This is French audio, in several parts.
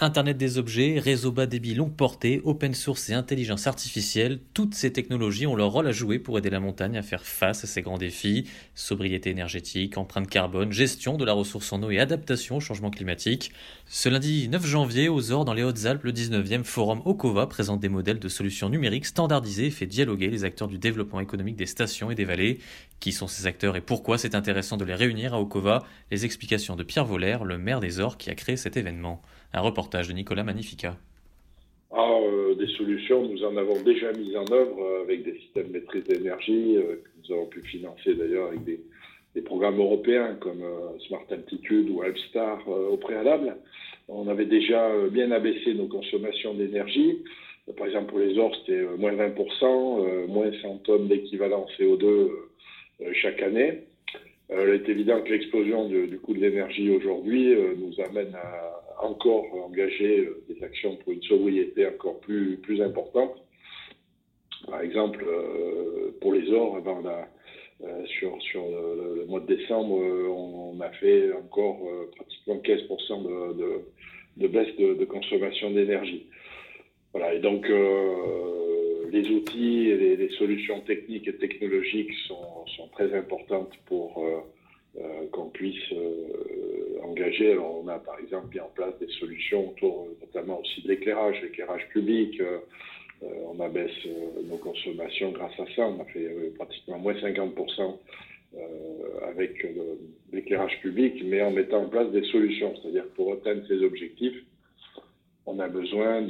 Internet des objets, réseau bas débit longue portée, open source et intelligence artificielle, toutes ces technologies ont leur rôle à jouer pour aider la montagne à faire face à ces grands défis sobriété énergétique, empreinte carbone, gestion de la ressource en eau et adaptation au changement climatique. Ce lundi 9 janvier, aux Ors, dans les Hautes-Alpes, le 19e Forum Okova présente des modèles de solutions numériques standardisés et fait dialoguer les acteurs du développement économique des stations et des vallées. Qui sont ces acteurs et pourquoi c'est intéressant de les réunir à Okova? Les explications de Pierre Voller, le maire des Ors qui a créé cet événement. Un reportage de Nicolas Magnifica. Ah, euh, des solutions, nous en avons déjà mis en œuvre euh, avec des systèmes de maîtrise d'énergie euh, que nous avons pu financer d'ailleurs avec des, programmes européens comme Smart Altitude ou Alpstar au préalable. On avait déjà bien abaissé nos consommations d'énergie. Par exemple, pour les ors, c'était moins 20%, moins 100 tonnes d'équivalent CO2 chaque année. il est évident que l'explosion du coût de l'énergie aujourd'hui nous amène à encore engager euh, des actions pour une sobriété encore plus, plus importante. Par exemple, euh, pour les ors, avant euh, sur, le, mois de décembre, on, a fait encore pratiquement 15% de, baisse de, consommation d'énergie. Voilà, et donc les outils et les, solutions techniques et technologiques sont très importantes pour qu'on puisse alors, on a par exemple mis en place des solutions autour notamment aussi de l'éclairage, l'éclairage public. Euh, euh, on abaisse euh, nos consommations grâce à ça. On a fait pratiquement moins 50% avec l'éclairage public, mais en mettant en place des solutions. C'est-à-dire pour atteindre ces objectifs, on a besoin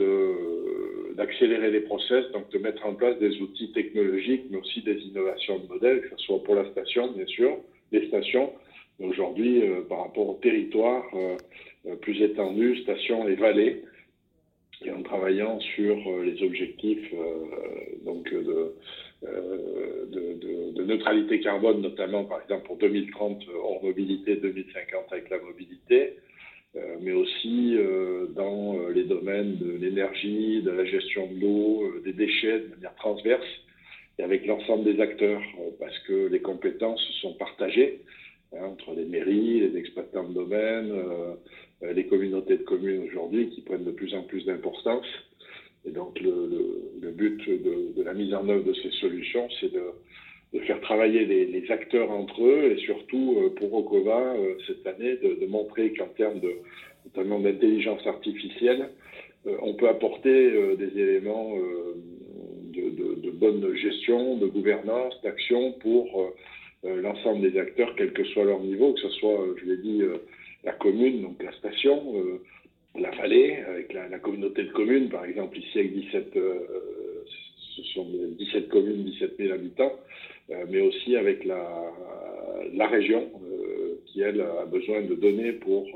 d'accélérer les process, donc de mettre en place des outils technologiques, mais aussi des innovations de modèles, que ce soit pour la station, bien sûr, les stations, aujourd'hui, euh, par rapport au territoire euh, euh, plus étendu, stations et vallées, et en travaillant sur les objectifs donc de, de, neutralité carbone, notamment par exemple pour 2030 hors mobilité, 2050 avec la mobilité, mais aussi dans les domaines de l'énergie, de la gestion de l'eau, des déchets de manière transverse et avec l'ensemble des acteurs, parce que les compétences sont partagées. Hein, entre les mairies, les exploitants de domaine, euh, euh, les communautés de communes aujourd'hui qui prennent de plus en plus d'importance. Et donc le, but de, la mise en œuvre de ces solutions, c'est de, faire travailler les, acteurs entre eux et surtout euh, pour Okova cette année de, montrer qu'en termes de notamment d'intelligence artificielle, on peut apporter des éléments de, bonne gestion, de gouvernance, d'action pour euh, l'ensemble des acteurs, quel que soit leur niveau, que ce soit, euh, je l'ai dit, euh, la commune, donc la station, la vallée, avec la, communauté de communes, par exemple, ici avec 17, ce sont 17 communes, 17 000 habitants, mais aussi avec la, région, qui, elle, a besoin de données pour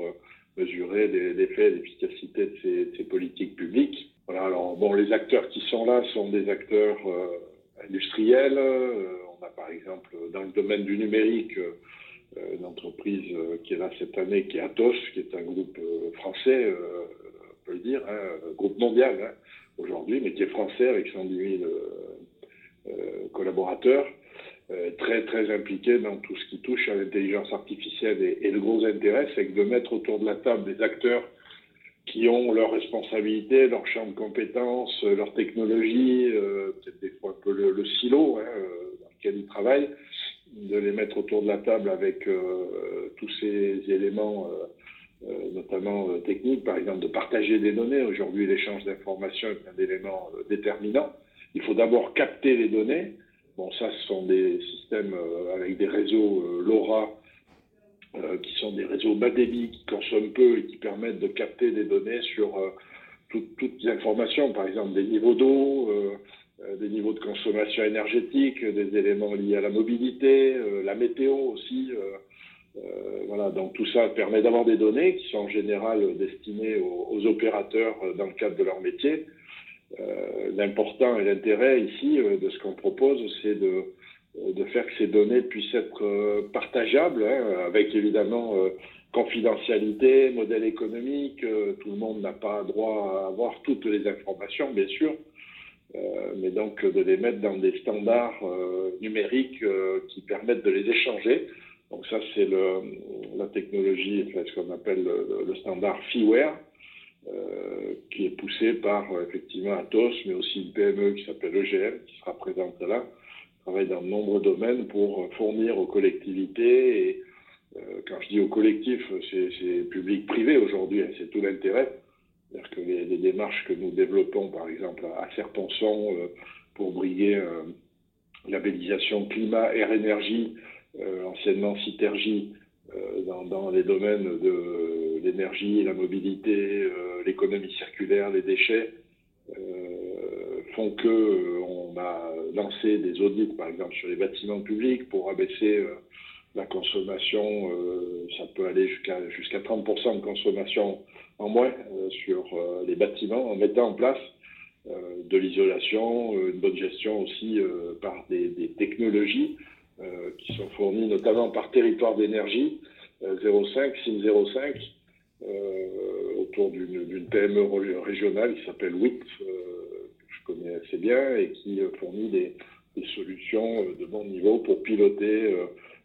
mesurer l'effet et l'efficacité de ces, ces, politiques publiques. Voilà, alors, bon, les acteurs qui sont là sont des acteurs industriels, par exemple dans le domaine du numérique euh, une entreprise euh, qui est là cette année, qui est Atos, qui est un groupe euh, français, on peut le dire, un hein, groupe mondial hein, aujourd'hui, mais qui est français avec 110 000 collaborateurs, très très impliqué dans tout ce qui touche à l'intelligence artificielle. Et, le gros intérêt, c'est de mettre autour de la table des acteurs qui ont leurs responsabilités, leur champ de compétences, leur technologie, peut-être des fois un peu le, silo, hein, lesquels ils travaillent, de les mettre autour de la table avec euh, tous ces éléments, euh, euh, notamment techniques, par exemple de partager des données. Aujourd'hui, l'échange d'informations est un élément déterminant. Il faut d'abord capter les données. Bon, ça, ce sont des systèmes avec des réseaux LoRa qui sont des réseaux bas débit qui consomment peu et qui permettent de capter des données sur toutes les informations, par exemple des niveaux d'eau, des niveaux de consommation énergétique, des éléments liés à la mobilité, la météo aussi. voilà, donc tout ça permet d'avoir des données qui sont en général destinées aux, opérateurs dans le cadre de leur métier. L'important et l'intérêt ici de ce qu'on propose, c'est de, de faire que ces données puissent être partageables, hein, avec évidemment confidentialité, modèle économique, euh, tout le monde n'a pas droit à avoir toutes les informations, bien sûr, euh, mais donc de les mettre dans des standards euh, numériques qui permettent de les échanger. Donc ça, c'est la technologie, enfin, ce qu'on appelle le, standard FIWARE, qui est poussé par effectivement Atos, mais aussi une PME qui s'appelle EGM, qui sera présente là, travaille dans de nombreux domaines pour fournir aux collectivités et euh, quand je dis au collectif, c'est public-privé aujourd'hui, hein, c'est tout l'intérêt. C'est-à-dire que les, démarches que nous développons, par exemple, à Serponçon, euh, pour briguer euh, labellisation climat, air, énergie, anciennement Citergie, dans, les domaines de l'énergie, la mobilité, l'économie circulaire, les déchets, font que on a lancé des audits, par exemple, sur les bâtiments publics pour abaisser la consommation, euh, ça peut aller jusqu'à jusqu'à 30% de consommation en moins euh, sur euh, les bâtiments en mettant en place de l'isolation, une bonne gestion aussi par des, technologies qui sont fournies notamment par territoire d'énergie 05, SIM 05, autour d'une PME régionale qui s'appelle je connais assez bien, et qui fournit des, solutions de bon niveau pour piloter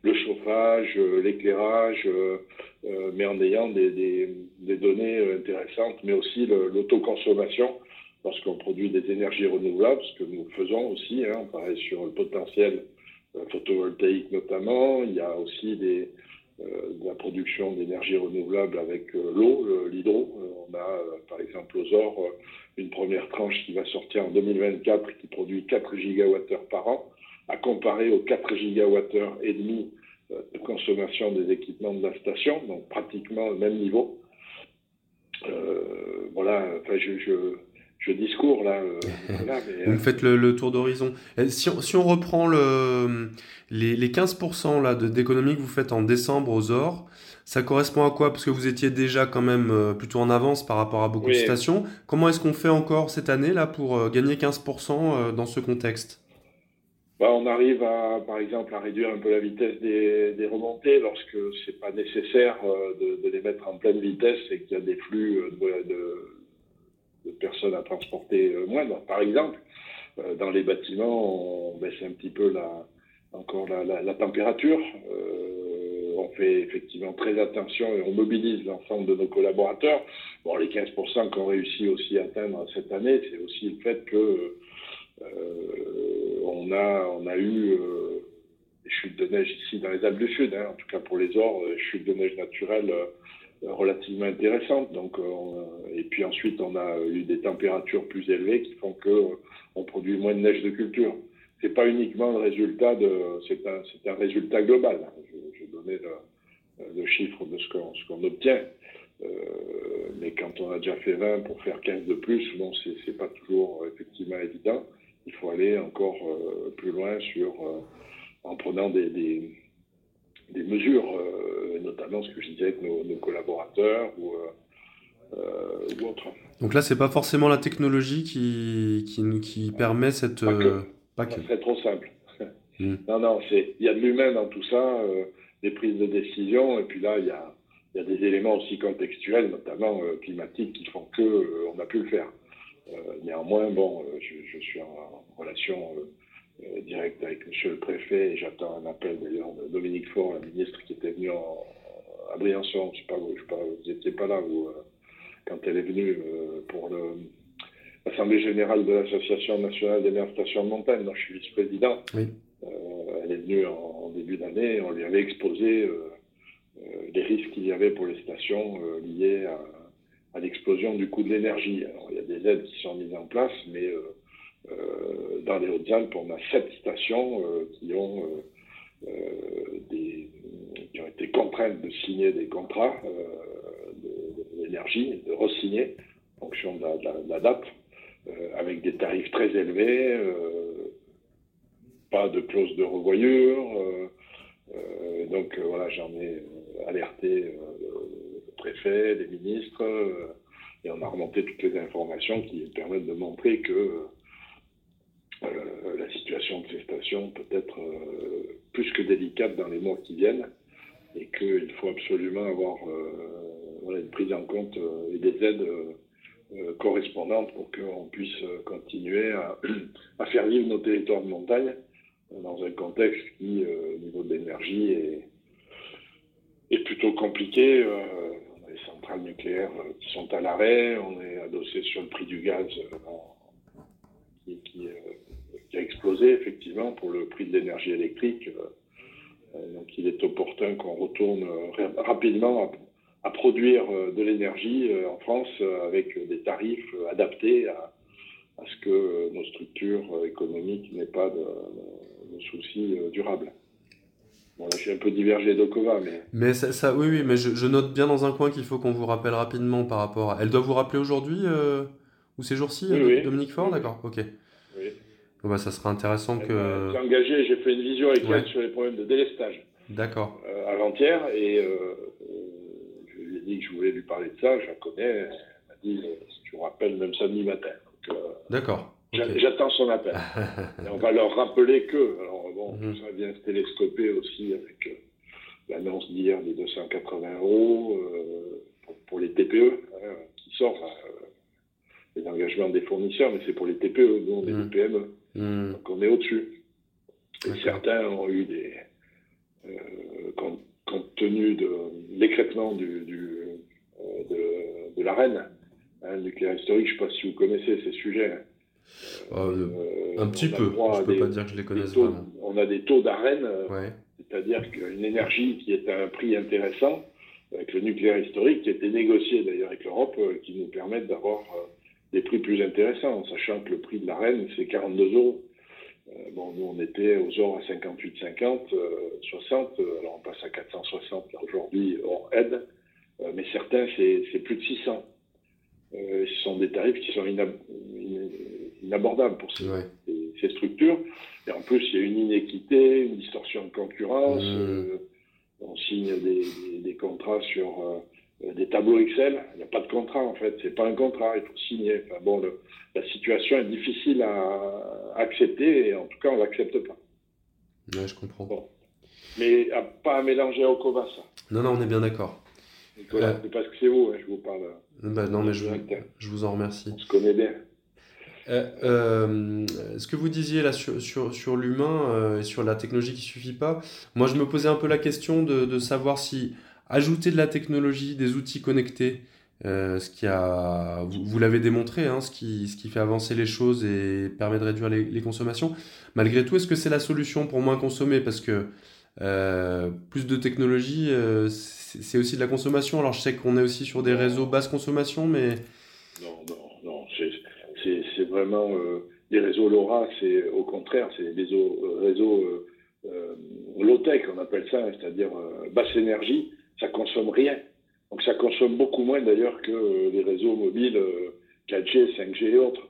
le chauffage, euh, l'éclairage, euh, euh, mais en ayant des, données intéressantes, mais aussi l'autoconsommation, parce qu'on produit des énergies renouvelables, ce que nous faisons aussi, hein, on travaille sur le potentiel photovoltaïque notamment, il y a aussi de la production d'énergie renouvelable avec l'eau, l'hydro. on a par exemple aux OR une première tranche qui va sortir en 2024 qui produit 4 gigawattheures par an à comparer aux 4 gigawattheures et demi euh, de consommation des équipements de la station, donc pratiquement le même niveau. Euh, voilà, enfin, je, je, je, discours là. Euh, Vous me faites le, tour d'horizon. Si, si, on reprend le, les, les 15% là, d'économie que vous faites en décembre aux OR, ça correspond à quoi? Parce que vous étiez déjà quand même plutôt en avance par rapport à beaucoup de stations. Comment est-ce qu'on fait encore cette année là pour gagner 15% dans ce contexte? Bah, on arrive à, par exemple, à réduire un peu la vitesse des, des remontées lorsque c'est pas nécessaire euh, de, de, les mettre en pleine vitesse et qu'il y a des flux euh, de, de, de personnes à transporter euh, moindres. Par exemple, dans les bâtiments, on baisse un petit peu la, encore la, la, la température. Euh, on fait effectivement très attention et on mobilise l'ensemble de nos collaborateurs. Bon, les 15% qu'on réussit aussi à atteindre cette année, c'est aussi le fait que euh, on, a, on a eu euh, des chutes de neige ici dans les Alpes du Sud, hein, en tout cas pour les ors, des chutes de neige naturelles euh, relativement intéressantes. Donc, et puis ensuite, on a eu des températures plus élevées qui font que on produit moins de neige de culture. C'est pas uniquement le résultat de, c'est un, c'est un résultat global. Je, je donnais le, le, chiffre de ce qu'on, ce qu'on obtient. Euh, mais quand on a déjà fait 20 pour faire 15 de plus, bon, c'est, c'est pas toujours effectivement évident il faut aller encore euh, plus loin sur, euh, en prenant des, des, mesures, notamment ce que je disais avec nos, collaborateurs ou, ou, autres. Donc là, c'est pas forcément la technologie qui, qui, qui permet cette. Pas que. C'est trop simple. Hmm. Non, non, il y a de l'humain dans tout ça, des prises de décision, et puis là, il y a, y a, des éléments aussi contextuels, notamment climatiques, qui font que on a pu le faire. Euh, néanmoins, bon, euh, je, je, suis en relation euh, directe avec Monsieur le Préfet et j'attends un appel d'ailleurs de Dominique Faure, la ministre qui était venue en, à Briançon. Je sais pas, je sais pas, vous n'étiez pas là vous, quand elle est venue pour l'Assemblée générale de l'Association nationale des maires stations de montagne, dont je suis vice-président. Oui. Euh, elle est venue en, en début d'année, on lui avait exposé euh, les risques qu'il y avait pour les stations liés à, à l'explosion du coût de l'énergie. Alors, il y a des aides qui sont mises en place, mais euh, euh, dans les Hautes-Alpes, on a sept stations euh, qui ont des, qui ont été contraintes de signer des contrats d'énergie, de, de re-signer en fonction de la, date, avec des tarifs très élevés, pas de clause de revoyure. donc voilà, j'en ai alerté le préfet, les ministres, et on a remonté toutes les informations qui permettent de montrer que la situation de ces stations peut être plus que délicate dans les mois qui viennent et qu'il faut absolument avoir euh, une prise en compte euh, et des aides euh, correspondantes pour qu'on puisse continuer à, faire vivre nos territoires de montagne dans un contexte qui, au niveau de l'énergie, est, plutôt compliqué. on a les centrales nucléaires qui sont à l'arrêt, on est adossé sur le prix du gaz qui, qui, a explosé effectivement pour le prix de l'énergie électrique. Euh, donc il est opportun qu'on retourne euh, rapidement à, produire euh, de l'énergie en France avec des tarifs adaptés à, ce que nos structures économiques n'aient pas de, soucis durables. Bon, là, je suis un peu divergé d'Okova, mais... Mais ça, oui, oui, mais je, note bien dans un coin qu'il faut qu'on vous rappelle rapidement par rapport à... Elle doit vous rappeler aujourd'hui ou ces jours-ci, Dominique Faure D'accord, ok. Bah, ça sera intéressant que. J'ai engagé, j'ai fait une vision avec elle sur les problèmes de délestage. D'accord. Euh, avant-hier, et euh, dit que je voulais lui parler de ça, je la connais. Elle m'a dit si tu me rappelles, même samedi matin. Euh, D'accord. J'attends son appel. et on va leur rappeler que, alors bon, mhm. ça vient se télescoper aussi avec l'annonce d'hier des 280 euros pour, les TPE hein, qui sortent. les engagements des fournisseurs, mais c'est pour les TPE, nous on est des PME. Hmm. Donc on est au-dessus. Et certains ont eu des. Euh, compte, tenu de l'écrètement du, euh, de, de l'arène, hein, nucléaire historique, je ne sais pas si vous connaissez ces sujets. Hein. Euh, un petit peu, je ne peux pas dire que je les connaisse vraiment. On a des taux d'arène, c'est-à-dire qu'une énergie qui est à un prix intéressant, avec le nucléaire historique, qui a été négocié d'ailleurs avec l'Europe, qui nous permettent d'avoir des prix plus intéressants, sachant que le prix de la reine, c'est 42 euros. Euh, bon, nous, on était aux heures à 58,50, 60, euh, alors on passe à 460 aujourd'hui hors aide, euh, mais certains, c'est plus de 600. ce sont des tarifs qui sont inabordables pour ces, ces, structures. Et en plus, il y a une inéquité, une distorsion de concurrence. Mmh. on signe des, des contrats sur euh, des tableaux Excel, il n'y a pas de contrat en fait, c'est pas un contrat, il faut signer. Enfin, bon, la situation est difficile à, accepter et en tout cas on l'accepte pas. Ouais, je comprends. Mais à, pas à mélanger au Cova ça. Non, non, on est bien d'accord. Nicolas, euh... c'est parce que c'est vous, hein, je vous parle. Bah, non, mais je, je, vous en remercie. On se connaît bien. Euh, euh, ce que vous disiez là sur, sur, sur l'humain et sur la technologie qui suffit pas, moi je me posais un peu la question de, de savoir si ajouter de la technologie, des outils connectés, euh, ce qui a, vous, l'avez démontré, hein, ce, qui, ce qui fait avancer les choses et permet de réduire les, consommations. Malgré tout, est-ce que c'est la solution pour moins consommer? Parce que euh, plus de technologie, euh, c'est aussi de la consommation. Alors je sais qu'on est aussi sur des réseaux basse consommation, mais... Non, non, non, c'est vraiment... les réseaux LoRa, c'est au contraire, c'est des réseaux, réseaux low-tech, on appelle ça, c'est-à-dire basse énergie ça consomme rien. Donc ça consomme beaucoup moins d'ailleurs que euh, les réseaux mobiles 4G, euh, 5G et autres.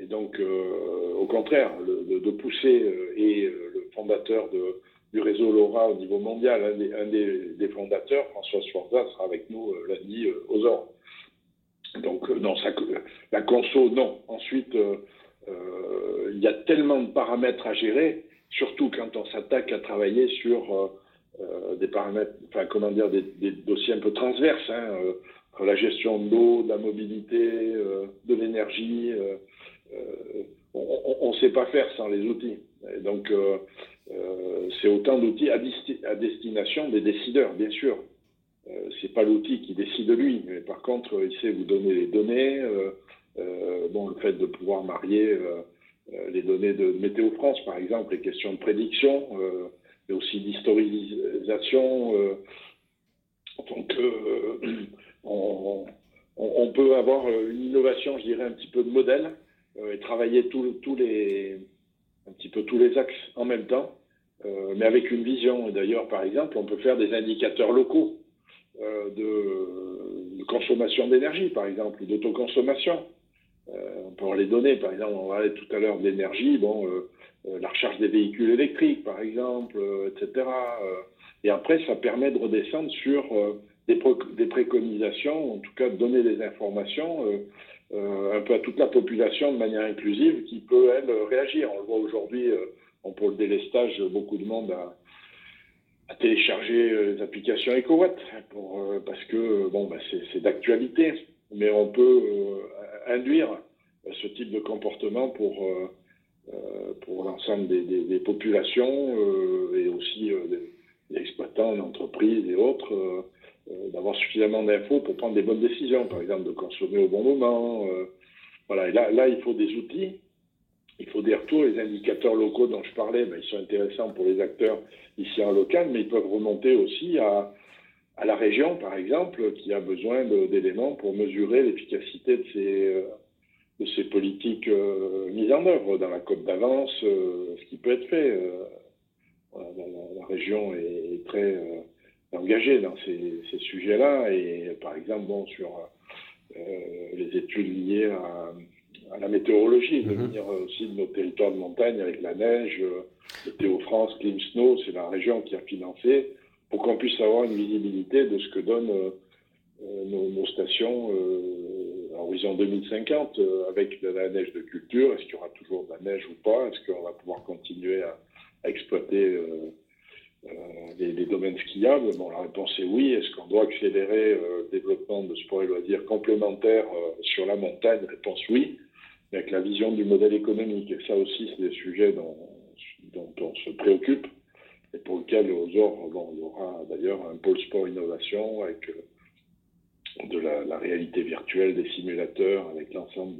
Et donc, euh, au contraire, de pousser, et le fondateur de, du réseau LoRa au niveau mondial, un des, fondateurs, François Sforza, sera avec nous lundi aux ordres. Donc, non, ça, la conso, non. Ensuite, il y a tellement de paramètres à gérer, surtout quand on s'attaque à travailler sur euh, des paramètres, enfin comment dire, des, dossiers un peu transverses, hein, euh, la gestion de l'eau, de la mobilité, euh, de l'énergie. on ne sait pas faire sans les outils. donc c'est autant d'outils à, destination des décideurs, bien sûr. c'est pas l'outil qui décide lui, mais par contre, il sait vous donner les données. bon, le fait de pouvoir marier les données de Météo France, par exemple, les questions de prédiction, mais aussi d'historisation. Euh, donc, euh, on, peut avoir une innovation, je dirais, un petit peu de modèle euh, et travailler tous les, tous les axes en même temps, mais avec une vision. D'ailleurs, par exemple, on peut faire des indicateurs locaux de, consommation d'énergie, par exemple, d'autoconsommation. on peut les données, par exemple, on parlait tout à l'heure d'énergie, bon, la recharge des véhicules électriques, par exemple, etc. et après, ça permet de redescendre sur des, préconisations, en tout cas de donner des informations un peu à toute la population de manière inclusive qui peut, elle, réagir. On le voit aujourd'hui, pour le délestage, beaucoup de monde a à télécharger euh, les applications EcoWatt euh, parce que bah, c'est d'actualité. Mais on peut euh, induire ce type de comportement pour, pour l'ensemble des, populations et aussi des, exploitants, des entreprises et autres, d'avoir suffisamment d'infos pour prendre des bonnes décisions, par exemple de consommer au bon moment. voilà, et là, il faut des outils il faut des retours. Les indicateurs locaux dont je parlais, ben, ils sont intéressants pour les acteurs ici en local, mais ils peuvent remonter aussi à, à la région, par exemple, qui a besoin d'éléments pour mesurer l'efficacité de ces, euh, de ces politiques euh, mises en œuvre dans la côte d'avance, euh, ce qui peut être fait. La, la, région est, très engagée dans ces, ces sujets-là, et par exemple, bon, sur les études liées à à la météorologie, de mhm. venir aussi de nos territoires de montagne avec la neige. Météo euh, France, Clean Snow, c'est la région qui a financé pour qu'on puisse avoir une visibilité de ce que donnent euh, euh, nos, stations à horizon 2050 avec de la neige de culture. Est-ce qu'il y aura toujours de la neige ou pas Est-ce qu'on va pouvoir continuer à, exploiter les, Bon, la réponse est oui. Est-ce qu'on doit accélérer le développement de sports et loisirs complémentaires sur la montagne? Réponse oui avec la vision du modèle économique. Et ça aussi, c'est des sujets dont, on se préoccupe et pour lesquels aux OR, bon, il y aura d'ailleurs un pôle sport innovation avec euh, de la, réalité virtuelle, des simulateurs, avec l'ensemble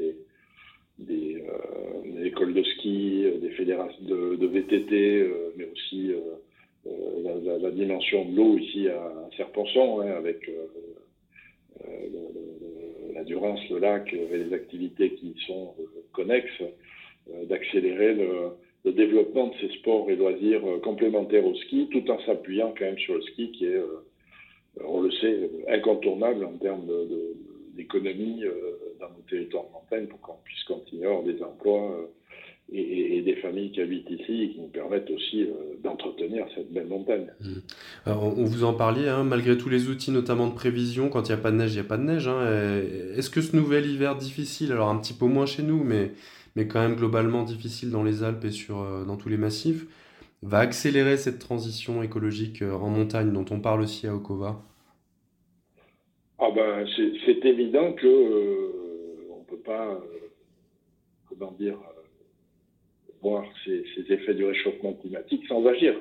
des, euh, écoles de ski, des fédérations de, VTT, euh, mais aussi la, dimension de l'eau ici à Serponçon, hein, avec la Durance, le lac et les activités qui y sont euh, connexes, euh, d'accélérer le, développement de ces sports et loisirs euh, complémentaires au ski, tout en s'appuyant quand même sur le ski qui est, on le sait, incontournable en termes d'économie dans nos territoires de montagne pour qu'on puisse continuer à avoir des emplois et, des familles qui habitent ici et qui nous permettent aussi euh, d'entretenir cette belle montagne. Mmh. Alors, on vous en parliez, hein, malgré tous les outils, notamment de prévision, quand il n'y a pas de neige, il n'y a pas de neige. Hein, Est-ce que ce nouvel hiver difficile, alors un petit peu moins chez nous, mais, mais quand même globalement difficile dans les Alpes et sur, euh, dans tous les massifs, va accélérer cette transition écologique euh, en montagne dont on parle aussi à Okova ah ben, C'est évident que on ne peut pas, comment dire, voir ces, effets du réchauffement climatique sans agir.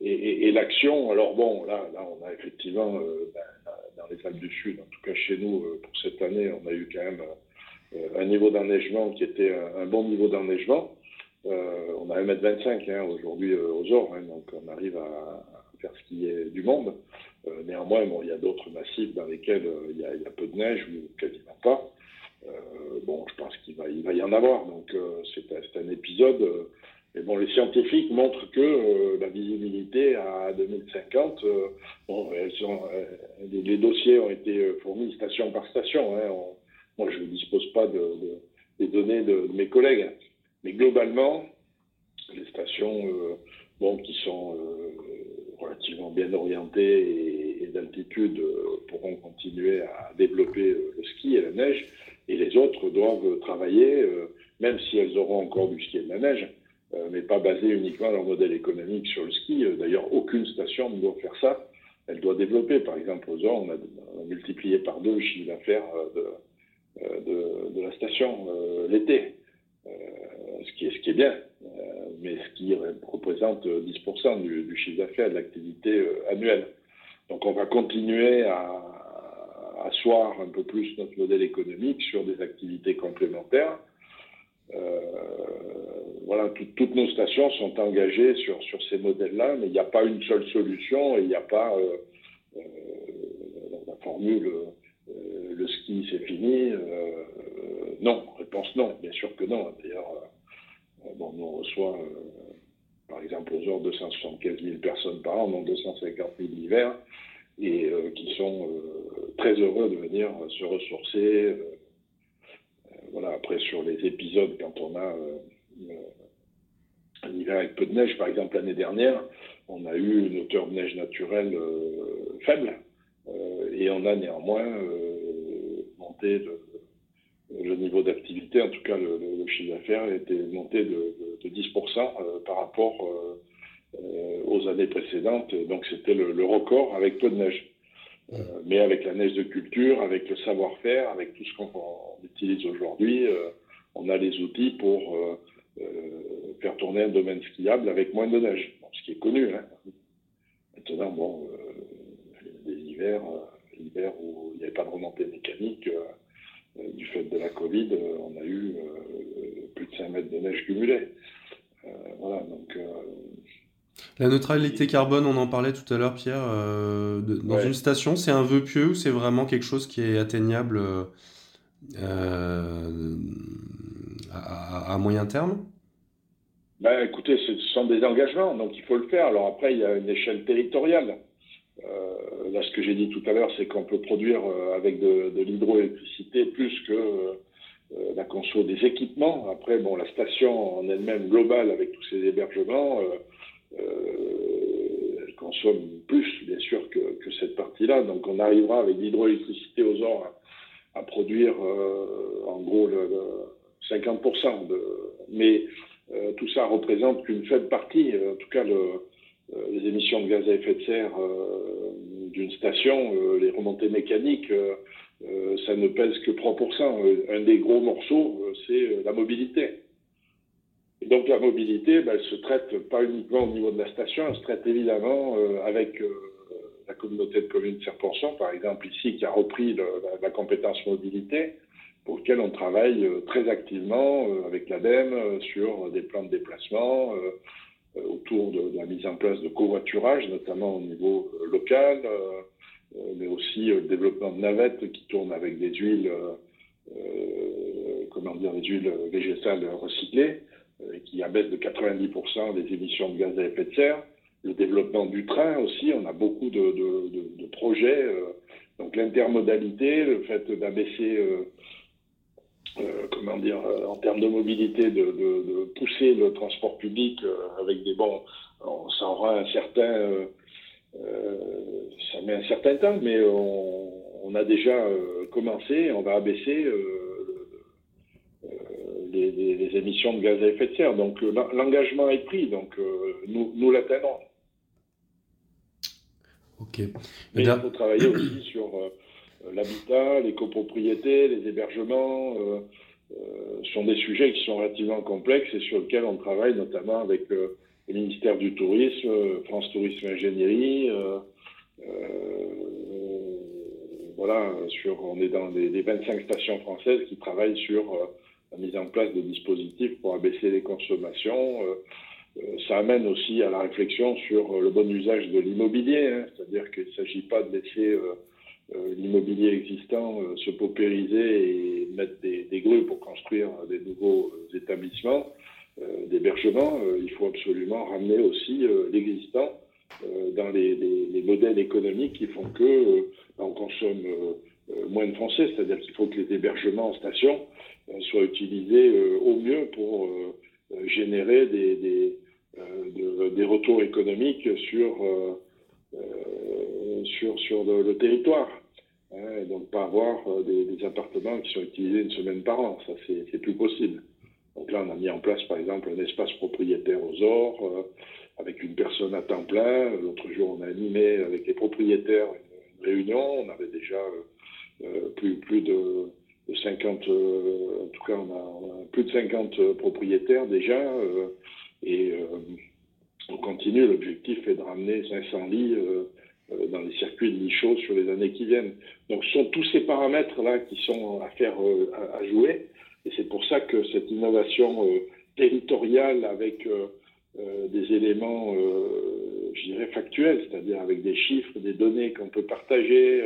Et, l'action, alors bon, là, là, on a effectivement, euh, ben, dans les Alpes du Sud, en tout cas chez nous, euh, pour cette année, on a eu quand même euh, un niveau d'enneigement qui était un, bon niveau d'enneigement. on a 1m25 hein, aujourd'hui aux Ors, hein, donc on arrive à, faire ce qui est du monde. néanmoins, bon, il y a d'autres massifs dans lesquels il y, a, il y, a, peu de neige ou quasiment pas. Euh, bon, je pense qu'il va, y en avoir. Donc, euh, c'est un épisode. Euh, mais bon, les scientifiques montrent que la visibilité à 2050, bon, les, dossiers ont été fournis station par station. Hein. moi, je ne dispose pas de, des données de, mes collègues. Mais globalement, les stations bon, qui sont relativement bien orientées et d'altitude pourront continuer à développer le ski et la neige et les autres doivent travailler, euh, même si elles auront encore du ski et de la neige, euh, mais pas baser uniquement leur modèle économique sur le ski. Euh, d'ailleurs, aucune station ne doit faire ça. Elle doit développer. Par exemple, aux Ors, on a, multiplié par deux le chiffre d'affaires de, la station l'été, ce, qui est, bien, mais ce qui représente 10% du, du chiffre d'affaires de l'activité annuelle. Donc on va continuer à, asseoir un peu plus notre modèle économique sur des activités complémentaires. Euh, voilà, toutes nos stations sont engagées sur, sur ces modèles-là, mais il n'y a pas une seule solution et il n'y a pas euh, euh, la formule le ski c'est fini. non, réponse non, bien sûr que non. D'ailleurs, on reçoit par exemple aux heures 275 000 personnes par an, donc 250 000 l'hiver et euh, qui sont euh, très heureux de venir se ressourcer, euh, voilà, après, sur les épisodes, quand on a un hiver avec peu de neige, par exemple l'année dernière, on a eu une hauteur de neige naturelle faible et on a néanmoins monté le, niveau d'activité, en tout cas le, chiffre d'affaires, était monté de, 10% par rapport aux années précédentes. Donc c'était le, record avec peu de neige. Euh, mais avec la neige de culture, avec le savoir-faire, avec tout ce qu'on utilise aujourd'hui, euh, on a les outils pour euh, faire tourner un domaine skiable avec moins de neige, ce qui est connu. Hein. Maintenant, bon, des hivers, l'hiver où il n'y avait pas de remontée mécanique, du fait de la Covid, on a eu plus de 5 mètres de neige cumulée. voilà, donc la neutralité carbone, on en parlait tout à l'heure, Pierre. Euh, dans une station, c'est un vœu pieux ou c'est vraiment quelque chose qui est atteignable euh, à, moyen terme? Ben, Écoutez, ce sont des engagements, donc il faut le faire. Alors après, il y a une échelle territoriale. Euh, là, ce que j'ai dit tout à l'heure, c'est qu'on peut produire avec de, de l'hydroélectricité plus que la conso des équipements. Après, bon, la station en elle-même globale, avec tous ces hébergements, euh, elle consomme plus, bien sûr, que, cette partie-là. Donc on arrivera avec l'hydroélectricité aux ors à, produire euh, en gros le, 50%. De, mais euh, tout ça représente qu'une faible partie, en tout cas les émissions de gaz à effet de serre d'une station, les remontées mécaniques, ça ne pèse que 3%. Un des gros morceaux, c'est la mobilité. Donc la mobilité, ben, elle se traite pas uniquement au niveau de la station, elle se traite évidemment euh, avec euh, la communauté de communes Serpenson, par exemple ici, qui a repris la, compétence mobilité, pour lequel on travaille euh, très activement avec l'ADEME sur des plans de déplacement, autour de, la mise en place de covoiturage, notamment au niveau local, mais aussi le développement de navettes qui tournent avec des huiles, comment dire, des huiles végétales recyclées. Euh, qui abaisse de 90% les émissions de gaz à effet de serre. Le développement du train aussi, on a beaucoup de, projets. Euh, donc l'intermodalité, le fait d'abaisser, euh, comment dire, en termes de mobilité, de, de, pousser le transport public avec des bons, ça aura un certain, ça met un certain temps, mais on, on a déjà commencé, on va abaisser les, émissions de gaz à effet de serre. Donc euh, l'engagement est pris, donc euh, nous, nous l'atteindrons. Ok. Mais il faut travailler aussi sur euh, l'habitat, les copropriétés, les hébergements. ce sont des sujets qui sont relativement complexes et sur lesquels on travaille notamment avec le ministère du Tourisme, France Tourisme Ingénierie. voilà, sur, on est dans des, 25 stations françaises qui travaillent sur la mise en place de dispositifs pour abaisser les consommations. Euh, euh, ça amène aussi à la réflexion sur euh, le bon usage de l'immobilier, hein. c'est-à-dire qu'il ne s'agit pas de laisser l'immobilier existant se paupériser et mettre des, des, grues pour construire des nouveaux établissements d'hébergement. il faut absolument ramener aussi l'existant dans les, les, modèles économiques qui font que on consomme moins de français, c'est-à-dire qu'il faut que les hébergements en station euh, soit utilisé euh, au mieux pour euh, générer des, des, retours économiques sur, sur, sur le, territoire. Hein, et donc pas avoir des, appartements qui sont utilisés une semaine par an, ça c'est plus possible. Donc là on a mis en place par exemple un espace propriétaire aux ors avec une personne à temps plein. L'autre jour on a animé avec les propriétaires une, réunion, on avait déjà plus, plus de 50, euh, en tout cas, on a, plus de 50 euh, propriétaires déjà, euh, et on continue. L'objectif est de ramener 500 lits dans les circuits de lits chauds sur les années qui viennent. Donc, ce sont tous ces paramètres-là qui sont à faire, à, jouer, et c'est pour ça que cette innovation territoriale avec des éléments, je dirais, factuels, c'est-à-dire avec des chiffres, des données qu'on peut partager,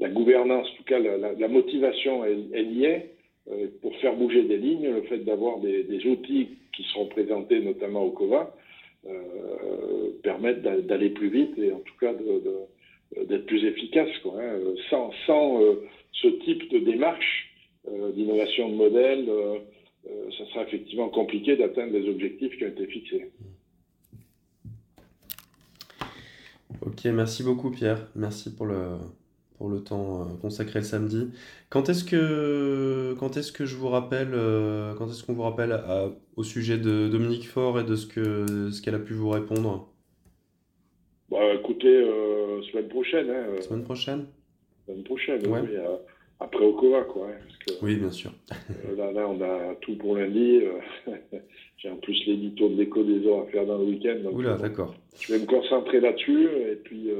la gouvernance, en tout cas la, motivation, elle, y est. Euh, pour faire bouger des lignes, le fait d'avoir des, outils qui seront présentés notamment au COVA euh, permettent d'aller plus vite et en tout cas d'être plus efficace. Hein. Sans, euh, ce type de démarche, d'innovation de modèles, ça sera effectivement compliqué d'atteindre les objectifs qui ont été fixés. Ok, merci beaucoup Pierre. Merci pour le, pour le temps euh, consacré le samedi. Quand est-ce que, quand est-ce que je vous rappelle, euh, quand est-ce qu'on vous rappelle au sujet de Dominique Faure et de ce que, ce qu'elle a pu vous répondre? Bah, écoutez, euh, semaine prochaine. Hein, Semaine prochaine? semaine prochaine, oui, après Okova, quoi. Hein, oui, bien sûr. là, là, on a tout pour lundi. J'ai en plus l'édito de l'écho des heures à faire dans le week-end. Oula, d'accord. Je vais me concentrer là-dessus et puis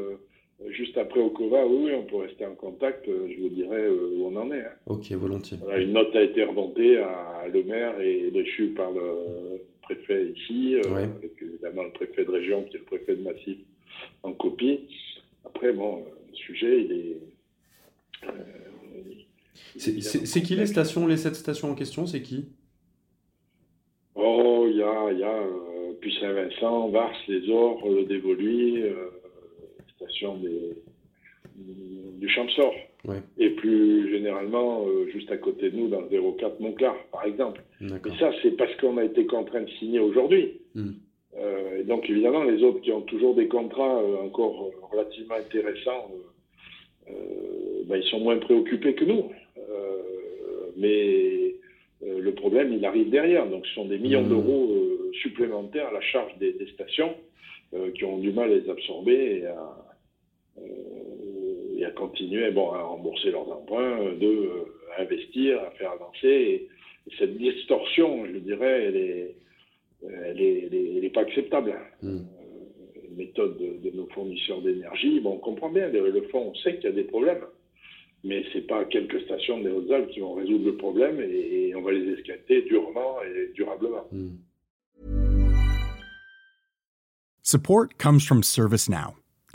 juste après Okova, oui, on peut rester en contact. Euh, je vous dirai euh, où on en est. Hein. Ok, volontiers. une note a été remontée à le maire et reçue par le préfet ici, euh, avec évidemment le préfet de région qui est le préfet de Massif en copie. Après, bon, le sujet, il est. c'est qui les stations, les sept stations en question C'est qui? Oh, il y a, y a Puy-Saint-Vincent, Vars, Les Ors, le Dévoluy, station du Champsor. Et plus généralement, euh, juste à côté de nous, dans le 04 Montclar, par exemple. Et ça, c'est parce qu'on a été contraint de signer aujourd'hui. Hmm. Euh, et donc, évidemment, les autres qui ont toujours des contrats euh, encore relativement intéressants, ben, ils sont moins préoccupés que nous. mais le problème, il arrive derrière. Donc, ce sont des millions hmm. d'euros supplémentaires à la charge des, des stations qui ont du mal à les absorber et à, et à continuer bon, à rembourser leurs emprunts, de euh, investir, à faire avancer. Et, cette distorsion, je dirais, elle est, elle est, elle est, pas acceptable. Mm. Euh, méthode de, nos fournisseurs d'énergie, bon, on comprend bien, le fond, on sait qu'il y a des problèmes, mais c'est pas quelques stations des Hautes-Alpes qui vont résoudre le problème et, on va les escater durement et durablement. Mm. Support comes from ServiceNow.